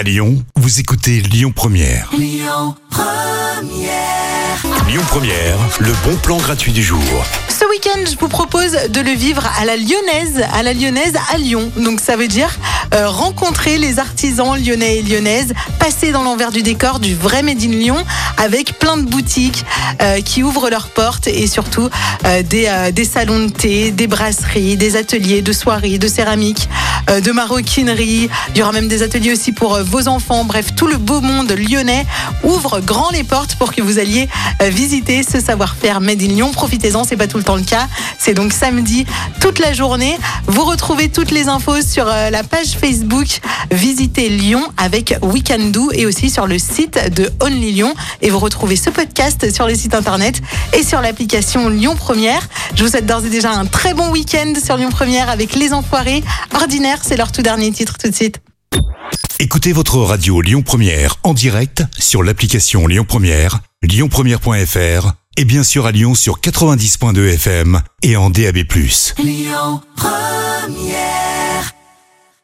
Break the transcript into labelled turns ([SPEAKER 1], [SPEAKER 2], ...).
[SPEAKER 1] À Lyon, vous écoutez Lyon Première.
[SPEAKER 2] Lyon Première.
[SPEAKER 1] Lyon Première, le bon plan gratuit du jour.
[SPEAKER 3] Ce week-end, je vous propose de le vivre à la lyonnaise, à la lyonnaise à Lyon. Donc ça veut dire rencontrer les artisans lyonnais et lyonnaises, passer dans l'envers du décor du vrai Made in Lyon avec plein de boutiques euh, qui ouvrent leurs portes et surtout euh, des, euh, des salons de thé, des brasseries, des ateliers de soirée, de céramique, euh, de maroquinerie. Il y aura même des ateliers aussi pour euh, vos enfants. Bref, tout le beau monde lyonnais ouvre grand les portes pour que vous alliez euh, visiter ce savoir-faire Made in Lyon. Profitez-en, c'est pas tout le temps le cas. C'est donc samedi toute la journée. Vous retrouvez toutes les infos sur euh, la page Facebook Visitez Lyon avec Weekendoo et aussi sur le site de Only Lyon. Et vous retrouvez ce podcast sur le site internet et sur l'application Lyon Première. Je vous souhaite d'ores et déjà un très bon week-end sur Lyon Première avec Les Enfoirés. Ordinaire, c'est leur tout dernier titre tout de suite.
[SPEAKER 1] Écoutez votre radio Lyon Première en direct sur l'application Lyon Première, lyonpremière.fr et bien sûr à Lyon sur 90.2 FM et en DAB+.
[SPEAKER 2] Lyon Première.